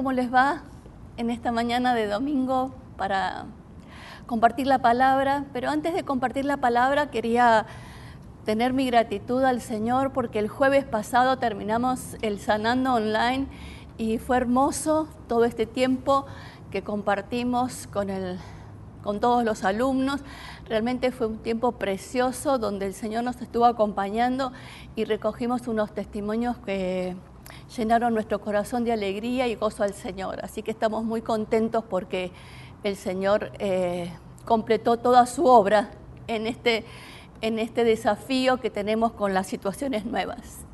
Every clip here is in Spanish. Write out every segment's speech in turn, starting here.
¿Cómo les va en esta mañana de domingo para compartir la palabra? Pero antes de compartir la palabra quería tener mi gratitud al Señor porque el jueves pasado terminamos el Sanando Online y fue hermoso todo este tiempo que compartimos con, el, con todos los alumnos. Realmente fue un tiempo precioso donde el Señor nos estuvo acompañando y recogimos unos testimonios que llenaron nuestro corazón de alegría y gozo al Señor. Así que estamos muy contentos porque el Señor eh, completó toda su obra en este, en este desafío que tenemos con las situaciones nuevas.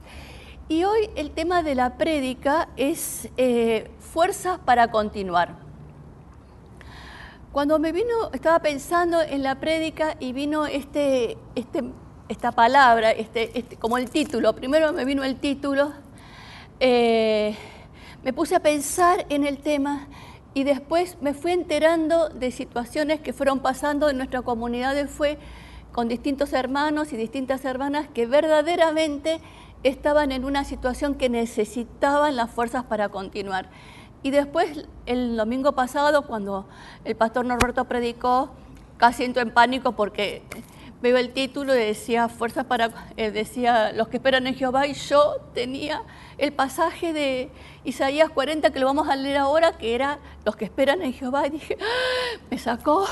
Y hoy el tema de la prédica es eh, fuerzas para continuar. Cuando me vino, estaba pensando en la prédica y vino este, este, esta palabra, este, este, como el título, primero me vino el título eh, me puse a pensar en el tema y después me fui enterando de situaciones que fueron pasando en nuestra comunidad Fue con distintos hermanos y distintas hermanas que verdaderamente estaban en una situación que necesitaban las fuerzas para continuar. Y después, el domingo pasado, cuando el pastor Norberto predicó, casi entro en pánico porque veo el título y decía fuerzas para, eh, decía los que esperan en Jehová y yo tenía el pasaje de Isaías 40 que lo vamos a leer ahora, que era los que esperan en Jehová y dije, ¡Ah! me sacó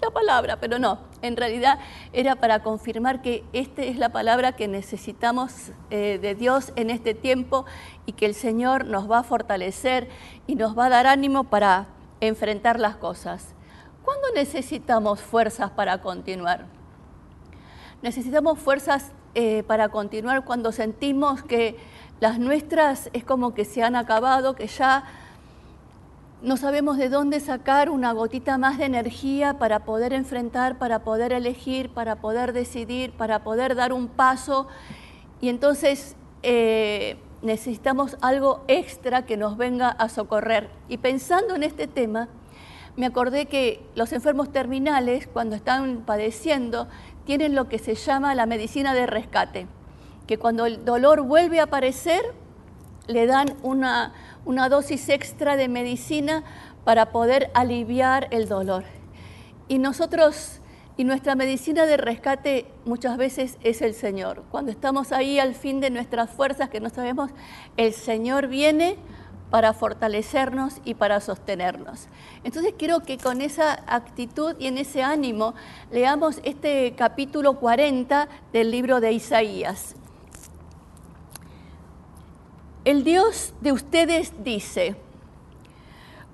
la palabra, pero no, en realidad era para confirmar que esta es la palabra que necesitamos eh, de Dios en este tiempo y que el Señor nos va a fortalecer y nos va a dar ánimo para enfrentar las cosas. ¿Cuándo necesitamos fuerzas para continuar? Necesitamos fuerzas eh, para continuar cuando sentimos que las nuestras es como que se han acabado, que ya no sabemos de dónde sacar una gotita más de energía para poder enfrentar, para poder elegir, para poder decidir, para poder dar un paso. Y entonces eh, necesitamos algo extra que nos venga a socorrer. Y pensando en este tema, me acordé que los enfermos terminales, cuando están padeciendo, tienen lo que se llama la medicina de rescate, que cuando el dolor vuelve a aparecer, le dan una, una dosis extra de medicina para poder aliviar el dolor. Y nosotros, y nuestra medicina de rescate muchas veces es el Señor. Cuando estamos ahí al fin de nuestras fuerzas, que no sabemos, el Señor viene para fortalecernos y para sostenernos. Entonces quiero que con esa actitud y en ese ánimo leamos este capítulo 40 del libro de Isaías. El Dios de ustedes dice,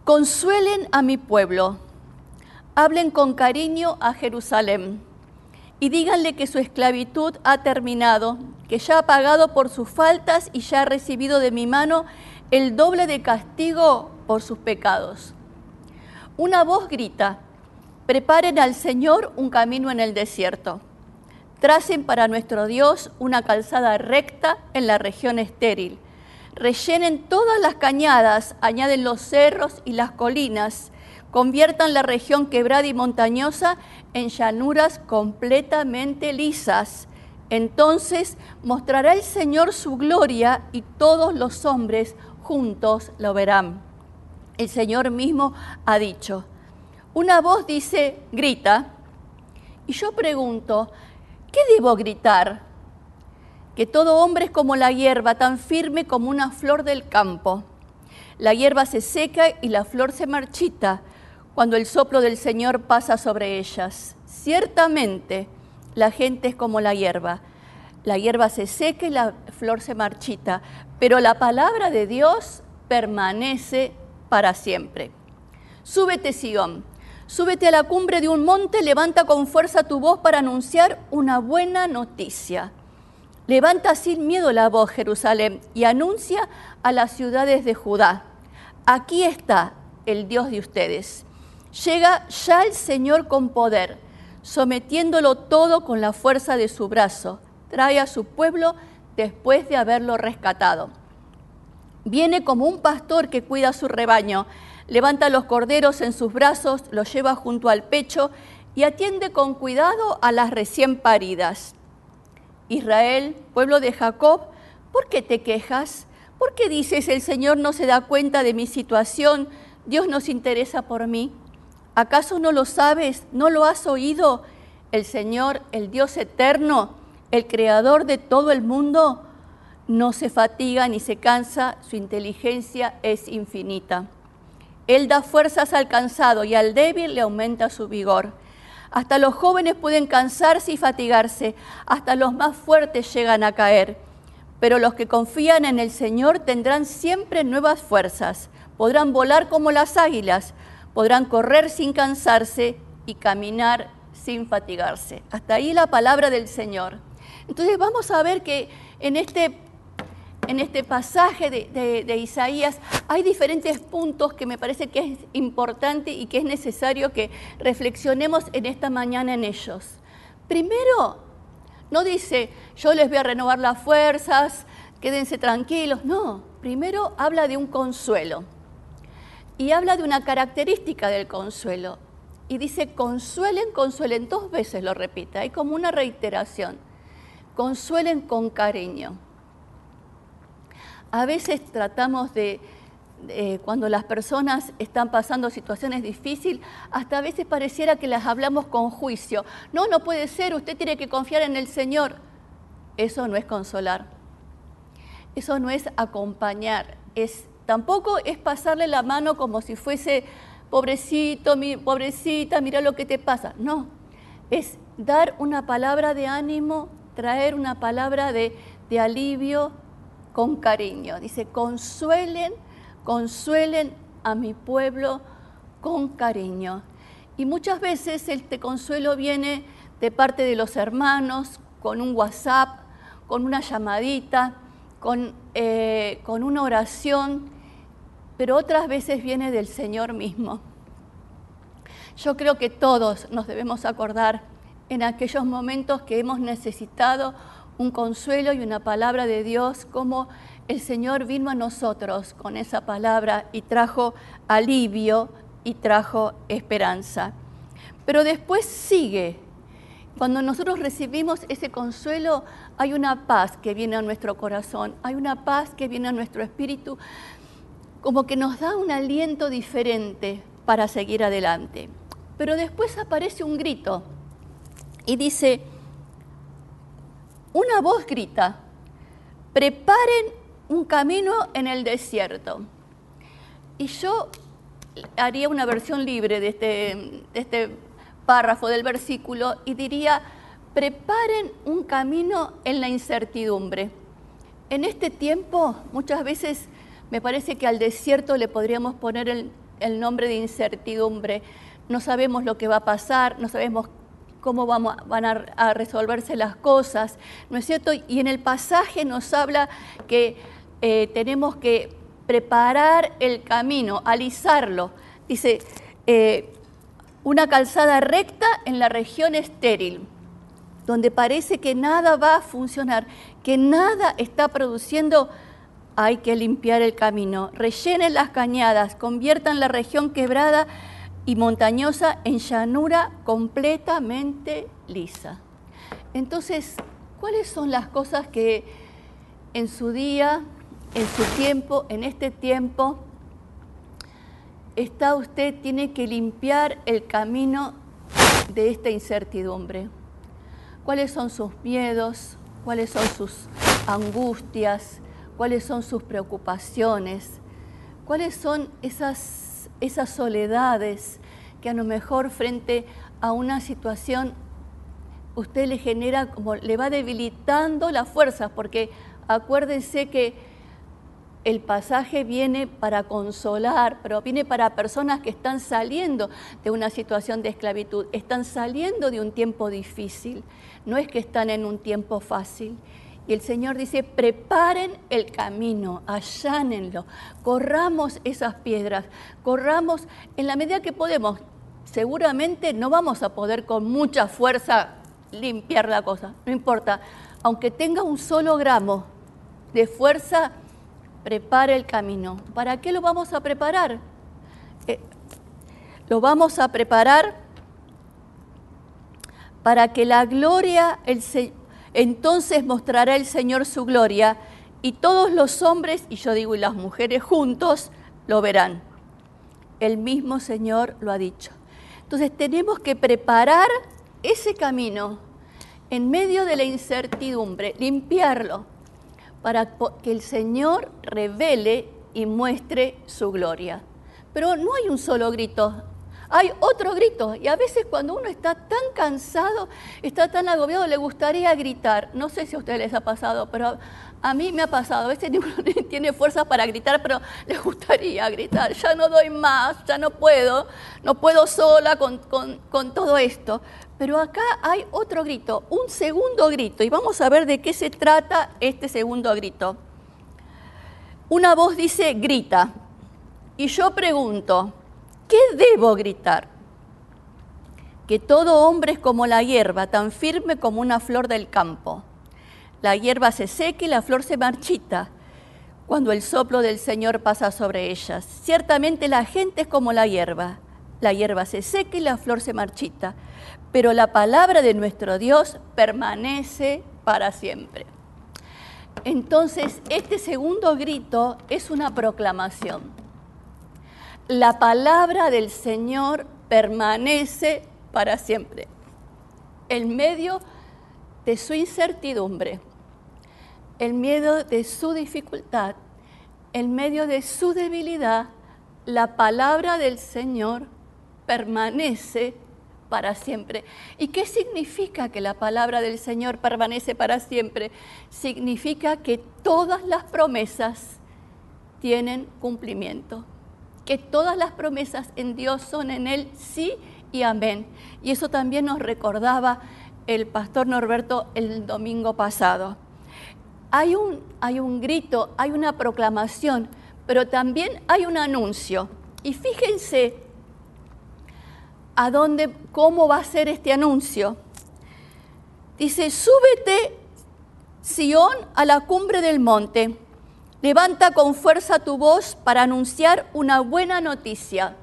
consuelen a mi pueblo, hablen con cariño a Jerusalén y díganle que su esclavitud ha terminado, que ya ha pagado por sus faltas y ya ha recibido de mi mano el doble de castigo por sus pecados. Una voz grita, preparen al Señor un camino en el desierto. Tracen para nuestro Dios una calzada recta en la región estéril. Rellenen todas las cañadas, añaden los cerros y las colinas. Conviertan la región quebrada y montañosa en llanuras completamente lisas. Entonces mostrará el Señor su gloria y todos los hombres juntos lo verán. El Señor mismo ha dicho. Una voz dice, grita, y yo pregunto, ¿qué debo gritar? Que todo hombre es como la hierba, tan firme como una flor del campo. La hierba se seca y la flor se marchita cuando el soplo del Señor pasa sobre ellas. Ciertamente, la gente es como la hierba. La hierba se seca y la flor se marchita, pero la palabra de Dios permanece para siempre. Súbete, Sion, Súbete a la cumbre de un monte, levanta con fuerza tu voz para anunciar una buena noticia. Levanta sin miedo la voz, Jerusalén, y anuncia a las ciudades de Judá. Aquí está el Dios de ustedes. Llega ya el Señor con poder, sometiéndolo todo con la fuerza de su brazo. Trae a su pueblo después de haberlo rescatado. Viene como un pastor que cuida su rebaño levanta los corderos en sus brazos, los lleva junto al pecho y atiende con cuidado a las recién paridas. Israel, pueblo de Jacob, ¿por qué te quejas? ¿Por qué dices el Señor no se da cuenta de mi situación? Dios no se interesa por mí. ¿Acaso no lo sabes? ¿No lo has oído? El Señor, el Dios eterno, el creador de todo el mundo, no se fatiga ni se cansa, su inteligencia es infinita. Él da fuerzas al cansado y al débil le aumenta su vigor. Hasta los jóvenes pueden cansarse y fatigarse, hasta los más fuertes llegan a caer. Pero los que confían en el Señor tendrán siempre nuevas fuerzas, podrán volar como las águilas, podrán correr sin cansarse y caminar sin fatigarse. Hasta ahí la palabra del Señor. Entonces vamos a ver que en este en este pasaje de, Isaías hay diferentes puntos que me parece que es importante y que es necesario que reflexionemos en esta mañana en ellos. Primero, no dice, yo les voy a renovar las fuerzas, quédense tranquilos, no, primero habla de un consuelo y habla de una característica del consuelo. Y dice, consuelen, consuelen, dos veces lo repite, hay como una reiteración, consuelen con cariño. A veces tratamos de, cuando las personas están pasando situaciones difíciles, hasta a veces pareciera que las hablamos con juicio. No, no puede ser, usted tiene que confiar en el Señor. Eso no es consolar. Eso no es acompañar. Es, tampoco es pasarle la mano como si fuese, pobrecito, pobrecita, mira lo que te pasa. No, es dar una palabra de ánimo, traer una palabra de, de alivio, con cariño. Dice, consuelen, consuelen a mi pueblo con cariño. Y muchas veces este consuelo viene de parte de los hermanos, con un WhatsApp, con una llamadita, con, eh, con una oración, pero otras veces viene del Señor mismo. Yo creo que todos nos debemos acordar en aquellos momentos que hemos necesitado un consuelo y una palabra de Dios, como el Señor vino a nosotros con esa palabra y trajo alivio y trajo esperanza. Pero después sigue. Cuando nosotros recibimos ese consuelo, hay una paz que viene a nuestro corazón, hay una paz que viene a nuestro espíritu, como que nos da un aliento diferente para seguir adelante. Pero después aparece un grito y dice, una voz grita, preparen un camino en el desierto. Y yo haría una versión libre de este, este párrafo del versículo y diría, preparen un camino en la incertidumbre. En este tiempo muchas veces me parece que al desierto le podríamos poner el, nombre de incertidumbre. No sabemos lo que va a pasar, no sabemos cómo van a, resolverse las cosas, ¿no es cierto? Y en el pasaje nos habla que eh, tenemos que preparar el camino, alisarlo. Dice, eh, una calzada recta en la región estéril, donde parece que nada va a funcionar, que nada está produciendo, hay que limpiar el camino, rellenen las cañadas, conviertan la región quebrada y montañosa en llanura completamente lisa. Entonces, ¿cuáles son las cosas que en su día, en su tiempo, en este tiempo, está usted, tiene que limpiar el camino de esta incertidumbre? ¿Cuáles son sus miedos? ¿Cuáles son sus angustias? ¿Cuáles son sus preocupaciones? ¿Cuáles son esas esas soledades que a lo mejor frente a una situación usted le genera como le va debilitando las fuerzas, porque acuérdense que el pasaje viene para consolar, pero viene para personas que están saliendo de una situación de esclavitud, están saliendo de un tiempo difícil, no es que están en un tiempo fácil. Y el Señor dice, preparen el camino, allánenlo, corramos esas piedras, corramos en la medida que podemos. Seguramente no vamos a poder con mucha fuerza limpiar la cosa, no importa, aunque tenga un solo gramo de fuerza, prepare el camino. ¿Para qué lo vamos a preparar? Eh, lo vamos a preparar para que la gloria, el, entonces mostrará el Señor su gloria y todos los hombres, y yo digo, y las mujeres juntos, lo verán. El mismo Señor lo ha dicho. Entonces tenemos que preparar ese camino en medio de la incertidumbre, limpiarlo, para que el Señor revele y muestre su gloria. Pero no hay un solo grito, hay otro grito. Y a veces cuando uno está tan cansado, está tan agobiado, le gustaría gritar. No sé si a ustedes les ha pasado, pero a mí me ha pasado. A veces ninguno tiene fuerza para gritar, pero les gustaría gritar. Ya no doy más, ya no puedo, no puedo sola con, con todo esto. Pero acá hay otro grito, un segundo grito, y vamos a ver de qué se trata este segundo grito. Una voz dice, grita, y yo pregunto, ¿qué debo gritar? Que todo hombre es como la hierba, tan firme como una flor del campo. La hierba se seca y la flor se marchita cuando el soplo del Señor pasa sobre ellas. Ciertamente la gente es como la hierba. La hierba se seca y la flor se marchita pero la palabra de nuestro Dios permanece para siempre. Entonces, este segundo grito es una proclamación. La palabra del Señor permanece para siempre. En medio de su incertidumbre, en medio de su dificultad, en medio de su debilidad, la palabra del Señor permanece para siempre. ¿Y qué significa que la palabra del Señor permanece para siempre? Significa que todas las promesas tienen cumplimiento, que todas las promesas en Dios son en Él sí y amén. Y eso también nos recordaba el pastor Norberto el domingo pasado. Hay un, hay un grito, hay una proclamación, pero también hay un anuncio. Y fíjense a dónde, cómo va a ser este anuncio. Dice, súbete, Sión, a la cumbre del monte. Levanta con fuerza tu voz para anunciar una buena noticia.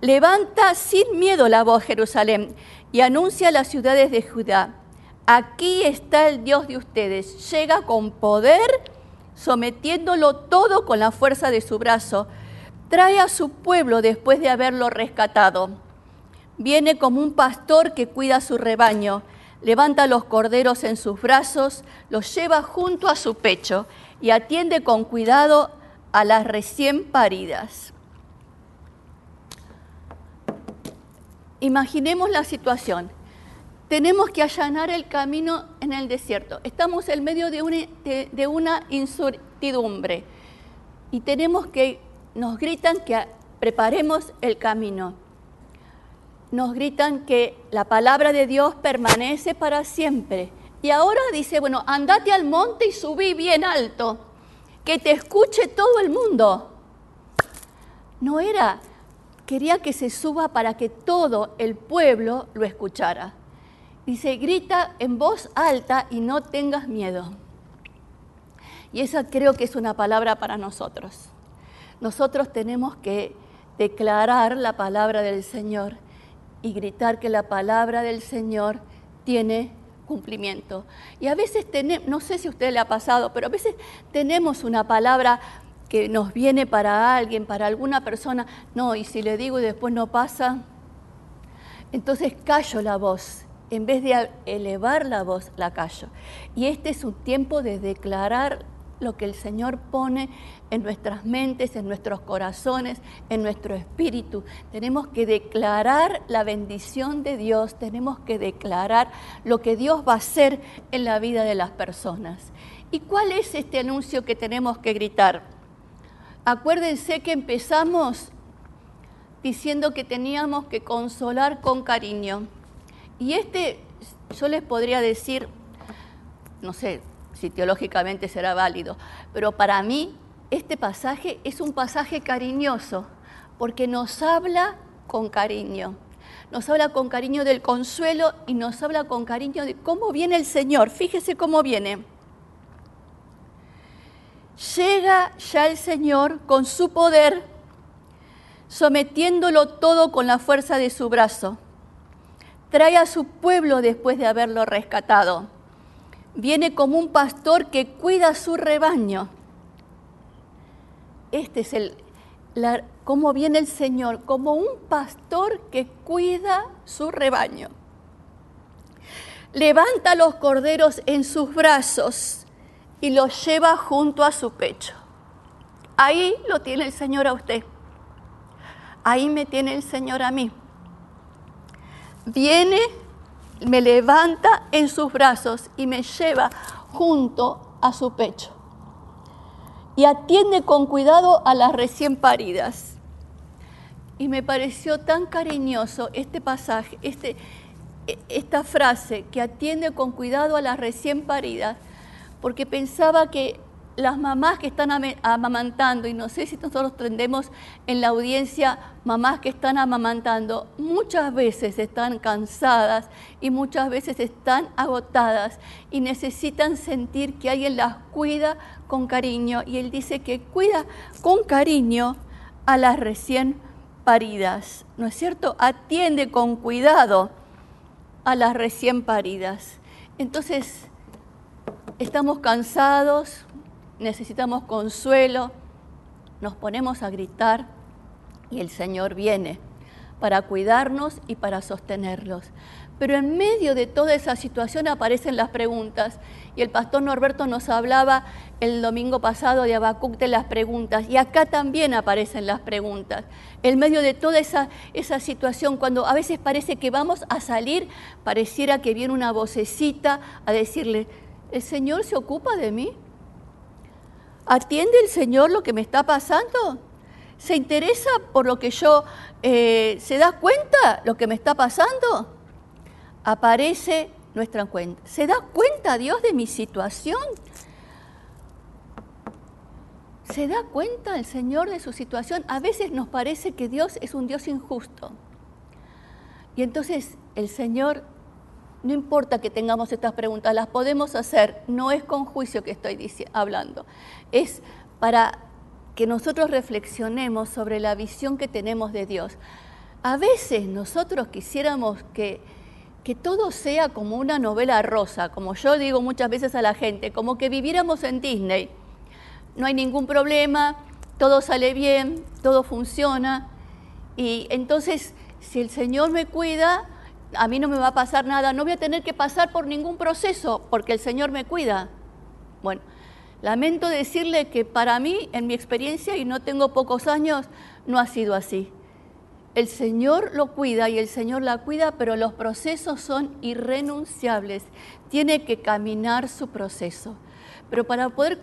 Levanta sin miedo la voz, Jerusalén, y anuncia a las ciudades de Judá. Aquí está el Dios de ustedes. Llega con poder, sometiéndolo todo con la fuerza de su brazo. Trae a su pueblo después de haberlo rescatado Viene como un pastor que cuida su rebaño, levanta los corderos en sus brazos, los lleva junto a su pecho y atiende con cuidado a las recién paridas. Imaginemos la situación. Tenemos que allanar el camino en el desierto. Estamos en medio de una, de, una incertidumbre y tenemos que, nos gritan que preparemos el camino nos gritan que la palabra de Dios permanece para siempre. Y ahora dice, bueno, andate al monte y subí bien alto, que te escuche todo el mundo. No era, quería que se suba para que todo el pueblo lo escuchara. Dice, grita en voz alta y no tengas miedo. Y esa creo que es una palabra para nosotros. Nosotros tenemos que declarar la palabra del Señor y gritar que la palabra del Señor tiene cumplimiento. Y a veces tenemos, no sé si a usted le ha pasado, pero a veces tenemos una palabra que nos viene para alguien, para alguna persona, no, y si le digo y después no pasa, entonces callo la voz. En vez de elevar la voz, la callo. Y este es un tiempo de declarar lo que el Señor pone en nuestras mentes, en nuestros corazones, en nuestro espíritu. Tenemos que declarar la bendición de Dios, tenemos que declarar lo que Dios va a hacer en la vida de las personas. ¿Y cuál es este anuncio que tenemos que gritar? Acuérdense que empezamos diciendo que teníamos que consolar con cariño. Y este, yo les podría decir, no sé si teológicamente será válido, pero para mí este pasaje es un pasaje cariñoso, porque nos habla con cariño. Nos habla con cariño del consuelo y nos habla con cariño de cómo viene el Señor. Fíjese cómo viene. Llega ya el Señor con su poder, sometiéndolo todo con la fuerza de su brazo. Trae a su pueblo después de haberlo rescatado. Viene como un pastor que cuida su rebaño. Este es el, cómo viene el Señor, como un pastor que cuida su rebaño. Levanta los corderos en sus brazos y lo lleva junto a su pecho. Ahí lo tiene el Señor a usted. Ahí me tiene el Señor a mí. Viene, me levanta en sus brazos y me lleva junto a su pecho. Y atiende con cuidado a las recién paridas. Y me pareció tan cariñoso este pasaje, este, e, esta frase, que atiende con cuidado a las recién paridas, porque pensaba que las mamás que están amamantando, y no sé si nosotros tendemos en la audiencia mamás que están amamantando, muchas veces están cansadas y muchas veces están agotadas y necesitan sentir que alguien las cuida con cariño. Y él dice que cuida con cariño a las recién paridas, ¿no es cierto? Atiende con cuidado a las recién paridas. Entonces, estamos cansados, necesitamos consuelo, nos ponemos a gritar y el Señor viene para cuidarnos y para sostenerlos. Pero en medio de toda esa situación aparecen las preguntas. Y el pastor Norberto nos hablaba el domingo pasado de Abacuc de las preguntas. Y acá también aparecen las preguntas. En medio de toda esa, esa situación, cuando a veces parece que vamos a salir, pareciera que viene una vocecita a decirle, ¿el Señor se ocupa de mí? ¿Atiende el Señor lo que me está pasando? ¿Se interesa por lo que yo, eh, se da cuenta lo que me está pasando? Aparece nuestra cuenta. ¿Se da cuenta Dios de mi situación? ¿Se da cuenta el Señor de su situación? A veces nos parece que Dios es un Dios injusto. Y entonces el Señor no importa que tengamos estas preguntas, las podemos hacer, no es con juicio que estoy hablando, es para que nosotros reflexionemos sobre la visión que tenemos de Dios. A veces nosotros quisiéramos que, que todo sea como una novela rosa, como yo digo muchas veces a la gente, como que viviéramos en Disney. No hay ningún problema, todo sale bien, todo funciona. Y entonces, si el Señor me cuida, a mí no me va a pasar nada, no voy a tener que pasar por ningún proceso porque el Señor me cuida. Bueno, lamento decirle que para mí, en mi experiencia, y no tengo pocos años, no ha sido así. El Señor lo cuida y el Señor la cuida, pero los procesos son irrenunciables. Tiene que caminar su proceso. Pero para poder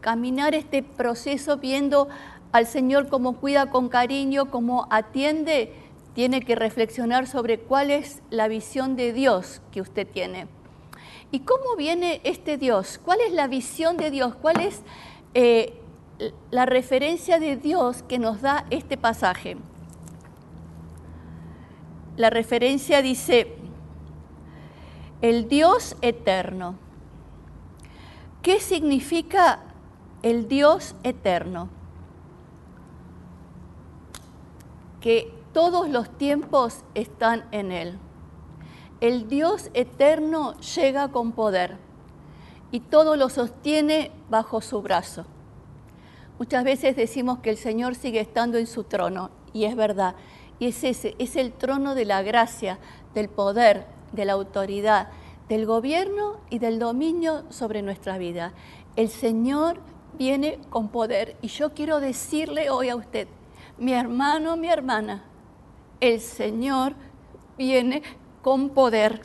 caminar este proceso viendo al Señor como cuida con cariño, como atiende, tiene que reflexionar sobre cuál es la visión de Dios que usted tiene. ¿Y cómo viene este Dios? ¿Cuál es la visión de Dios? ¿Cuál es eh, la referencia de Dios que nos da este pasaje? La referencia dice, el Dios eterno. ¿Qué significa el Dios eterno? Que todos los tiempos están en Él. El Dios eterno llega con poder y todo lo sostiene bajo su brazo. Muchas veces decimos que el Señor sigue estando en su trono y es verdad. Y es ese, es el trono de la gracia, del poder, de la autoridad, del gobierno y del dominio sobre nuestra vida. El Señor viene con poder y yo quiero decirle hoy a usted, mi hermano, mi hermana, el Señor viene con poder.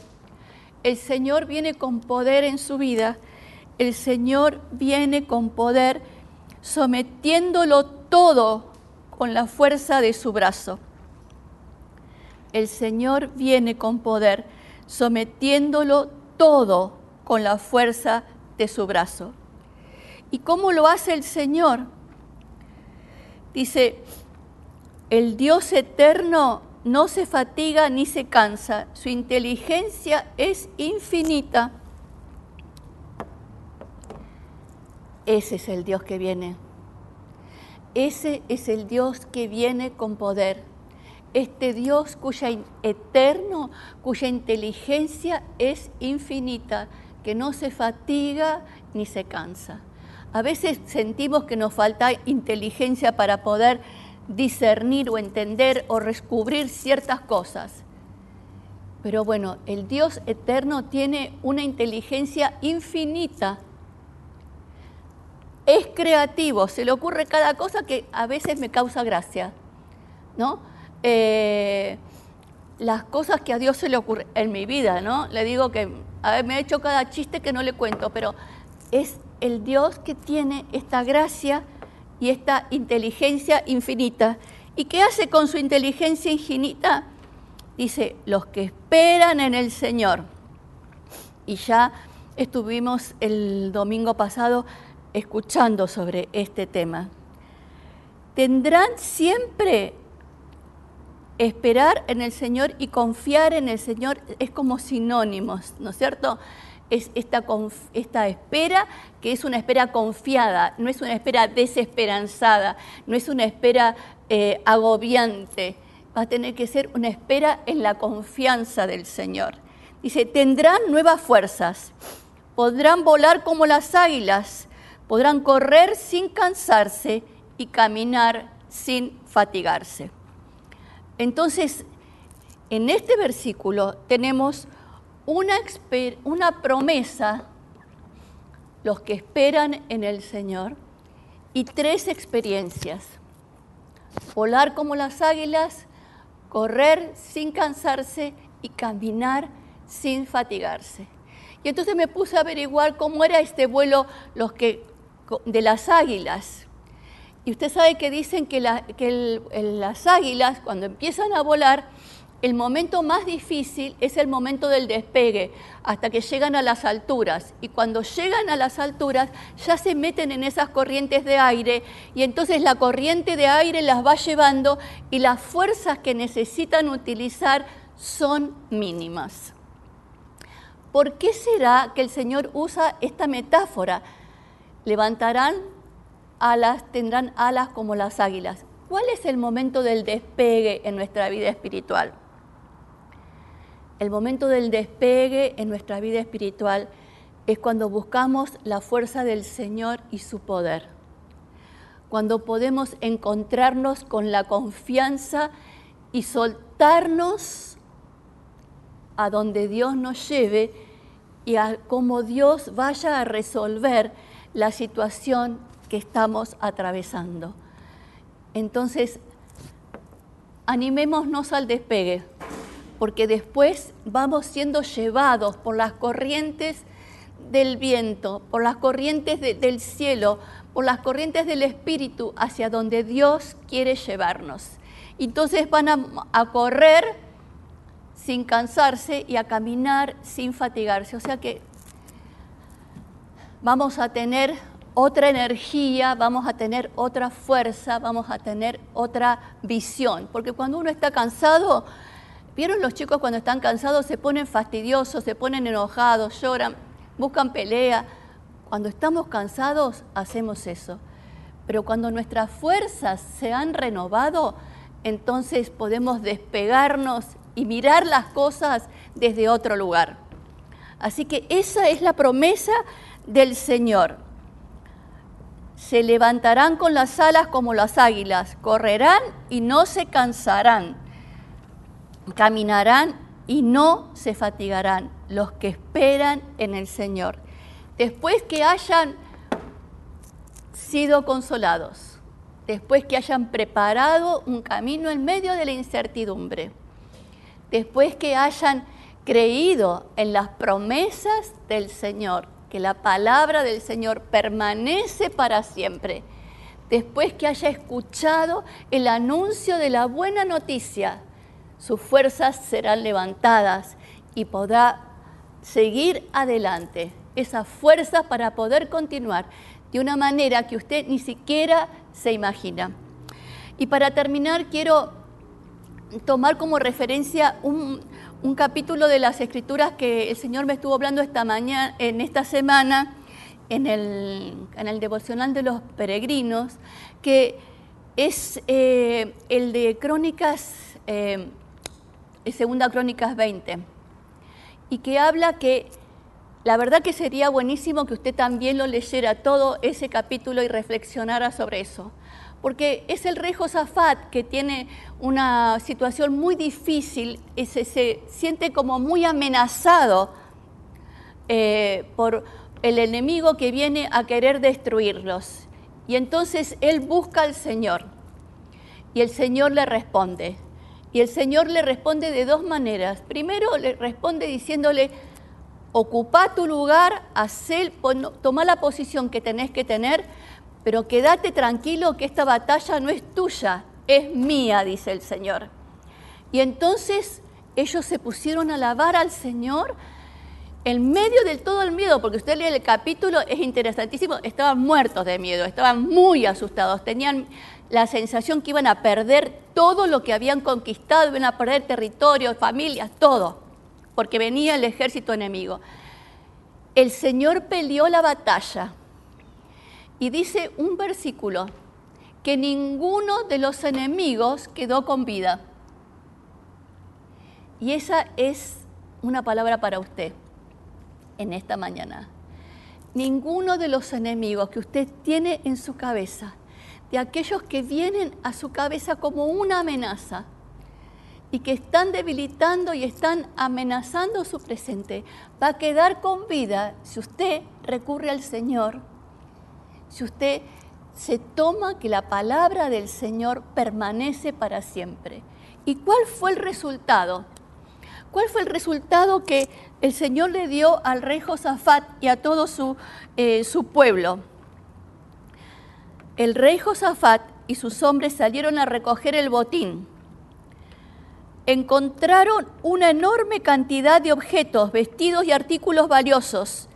El Señor viene con poder en su vida. El Señor viene con poder sometiéndolo todo con la fuerza de su brazo. El Señor viene con poder, sometiéndolo todo con la fuerza de su brazo. ¿Y cómo lo hace el Señor? Dice, el Dios eterno no se fatiga ni se cansa, su inteligencia es infinita. Ese es el Dios que viene. Ese es el Dios que viene con poder. Este Dios cuya eterno, cuya inteligencia es infinita, que no se fatiga ni se cansa. A veces sentimos que nos falta inteligencia para poder discernir o entender o descubrir ciertas cosas. Pero bueno, el Dios eterno tiene una inteligencia infinita. Es creativo, se le ocurre cada cosa que a veces me causa gracia, ¿no? Eh, las cosas que a Dios se le ocurren en mi vida, ¿no? Le digo que me ha hecho cada chiste que no le cuento, pero es el Dios que tiene esta gracia y esta inteligencia infinita. ¿Y qué hace con su inteligencia infinita? Dice, los que esperan en el Señor. Y ya estuvimos el domingo pasado escuchando sobre este tema. Tendrán siempre esperar en el Señor y confiar en el Señor es como sinónimos, ¿no es cierto? Es esta, esta espera que es una espera confiada, no es una espera desesperanzada, no es una espera eh, agobiante, va a tener que ser una espera en la confianza del Señor. Dice, tendrán nuevas fuerzas, podrán volar como las águilas, podrán correr sin cansarse y caminar sin fatigarse. Entonces, en este versículo tenemos una, una promesa, los que esperan en el Señor, y tres experiencias. Volar como las águilas, correr sin cansarse y caminar sin fatigarse. Y entonces me puse a averiguar cómo era este vuelo los que, de las águilas. Y usted sabe que dicen que, que las águilas, cuando empiezan a volar, el momento más difícil es el momento del despegue, hasta que llegan a las alturas. Y cuando llegan a las alturas ya se meten en esas corrientes de aire y entonces la corriente de aire las va llevando y las fuerzas que necesitan utilizar son mínimas. ¿Por qué será que el Señor usa esta metáfora? Levantarán alas, tendrán alas como las águilas. ¿Cuál es el momento del despegue en nuestra vida espiritual? El momento del despegue en nuestra vida espiritual es cuando buscamos la fuerza del Señor y su poder. Cuando podemos encontrarnos con la confianza y soltarnos a donde Dios nos lleve y a cómo Dios vaya a resolver la situación que estamos atravesando. Entonces, animémonos al despegue porque después vamos siendo llevados por las corrientes del viento, por las corrientes del cielo, por las corrientes del Espíritu hacia donde Dios quiere llevarnos. Entonces van a, a, correr sin cansarse y a caminar sin fatigarse. O sea que vamos a tener otra energía, vamos a tener otra fuerza, vamos a tener otra visión. Porque cuando uno está cansado, ¿Vieron los chicos cuando están cansados se ponen fastidiosos, se ponen enojados, lloran, buscan pelea? Cuando estamos cansados hacemos eso. Pero cuando nuestras fuerzas se han renovado, entonces podemos despegarnos y mirar las cosas desde otro lugar. Así que esa es la promesa del Señor. Se levantarán con las alas como las águilas, correrán y no se cansarán caminarán y no se fatigarán los que esperan en el Señor, después que hayan sido consolados, después que hayan preparado un camino en medio de la incertidumbre, después que hayan creído en las promesas del Señor, que la palabra del Señor permanece para siempre, después que haya escuchado el anuncio de la buena noticia. Sus fuerzas serán levantadas y podrá seguir adelante. Esa fuerza para poder continuar de una manera que usted ni siquiera se imagina. Y para terminar, quiero tomar como referencia un, capítulo de las Escrituras que el Señor me estuvo hablando esta mañana, en esta semana, en el, devocional de los peregrinos, que es eh, el de Crónicas, eh, Segunda Crónicas 20, y que habla que la verdad que sería buenísimo que usted también lo leyera todo ese capítulo y reflexionara sobre eso porque es el rey Josafat que tiene una situación muy difícil y se, siente como muy amenazado eh, por el enemigo que viene a querer destruirlos. Y entonces él busca al Señor y el Señor le responde. Y el Señor le responde de dos maneras. Primero le responde diciéndole, ocupa tu lugar, toma la posición que tenés que tener, pero quédate tranquilo que esta batalla no es tuya, es mía, dice el Señor. Y entonces ellos se pusieron a alabar al Señor en medio del todo el miedo, porque usted lee el capítulo, es interesantísimo, estaban muertos de miedo, estaban muy asustados, tenían la sensación que iban a perder todo lo que habían conquistado, iban a perder territorios, familias, todo, porque venía el ejército enemigo. El Señor peleó la batalla y dice un versículo, que ninguno de los enemigos quedó con vida. Y esa es una palabra para usted en esta mañana. Ninguno de los enemigos que usted tiene en su cabeza, de aquellos que vienen a su cabeza como una amenaza y que están debilitando y están amenazando su presente, va a quedar con vida si usted recurre al Señor si usted se toma que la palabra del Señor permanece para siempre. ¿Y cuál fue el resultado? ¿Cuál fue el resultado que el Señor le dio al rey Josafat y a todo su, eh, su pueblo? El rey Josafat y sus hombres salieron a recoger el botín. Encontraron una enorme cantidad de objetos, vestidos y artículos valiosos,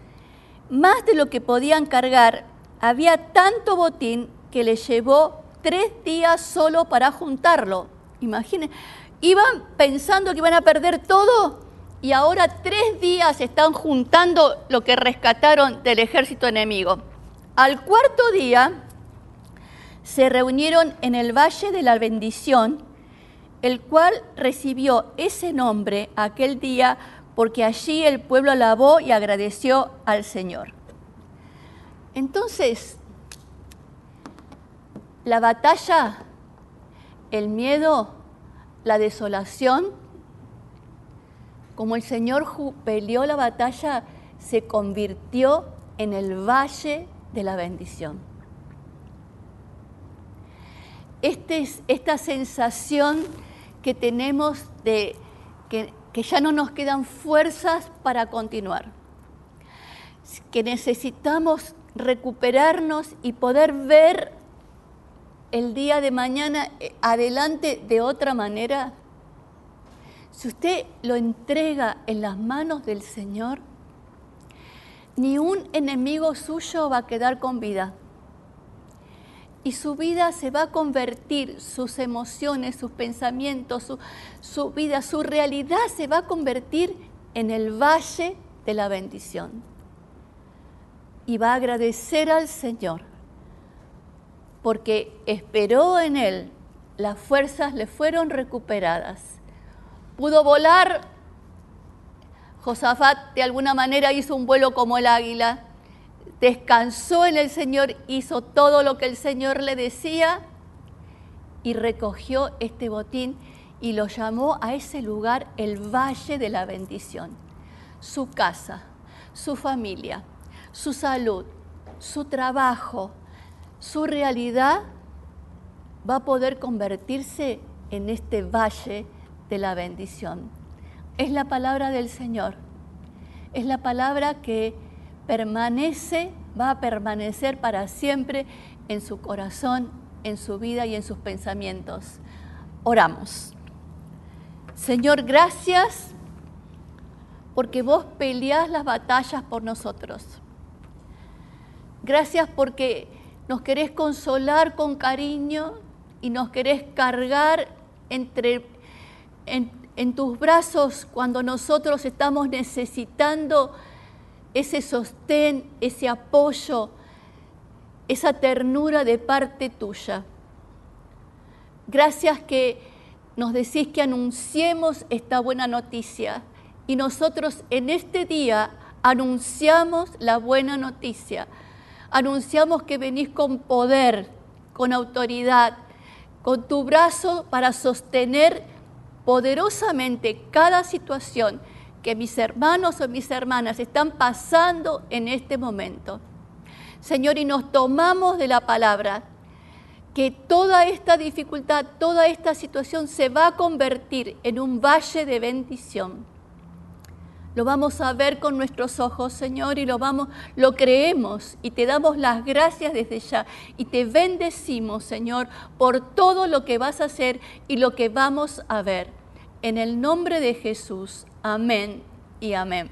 más de lo que podían cargar había tanto botín que le llevó tres días solo para juntarlo. Imaginen, iban pensando que iban a perder todo y ahora tres días están juntando lo que rescataron del ejército enemigo. Al cuarto día se reunieron en el Valle de la Bendición, el cual recibió ese nombre aquel día porque allí el pueblo alabó y agradeció al Señor. Entonces, la batalla, el miedo, la desolación, como el Señor peleó la batalla, se convirtió en el valle de la bendición. Este esta sensación que tenemos de que ya no nos quedan fuerzas para continuar, que necesitamos recuperarnos y poder ver el día de mañana eh, adelante de otra manera? Si usted lo entrega en las manos del Señor, ni un enemigo suyo va a quedar con vida. Y su vida se va a convertir, sus emociones, sus pensamientos, su, vida, su realidad se va a convertir en el valle de la bendición. Y va a agradecer al Señor porque esperó en Él, las fuerzas le fueron recuperadas. Pudo volar, Josafat de alguna manera hizo un vuelo como el águila, descansó en el Señor, hizo todo lo que el Señor le decía y recogió este botín y lo llamó a ese lugar el Valle de la Bendición, su casa, su familia, su salud, su trabajo, su realidad va a poder convertirse en este valle de la bendición. Es la palabra del Señor. Es la palabra que permanece, va a permanecer para siempre en su corazón, en su vida y en sus pensamientos. Oramos. Señor, gracias porque vos peleás las batallas por nosotros. Gracias porque nos querés consolar con cariño y nos querés cargar entre, en, en tus brazos cuando nosotros estamos necesitando ese sostén, ese apoyo, esa ternura de parte tuya. Gracias que nos decís que anunciemos esta buena noticia y nosotros en este día anunciamos la buena noticia. Anunciamos que venís con poder, con autoridad, con tu brazo para sostener poderosamente cada situación que mis hermanos o mis hermanas están pasando en este momento. Señor, y nos tomamos de la palabra que toda esta dificultad, toda esta situación se va a convertir en un valle de bendición. Lo vamos a ver con nuestros ojos, Señor, y lo vamos, lo creemos y te damos las gracias desde ya y te bendecimos, Señor, por todo lo que vas a hacer y lo que vamos a ver. En el nombre de Jesús. Amén y amén.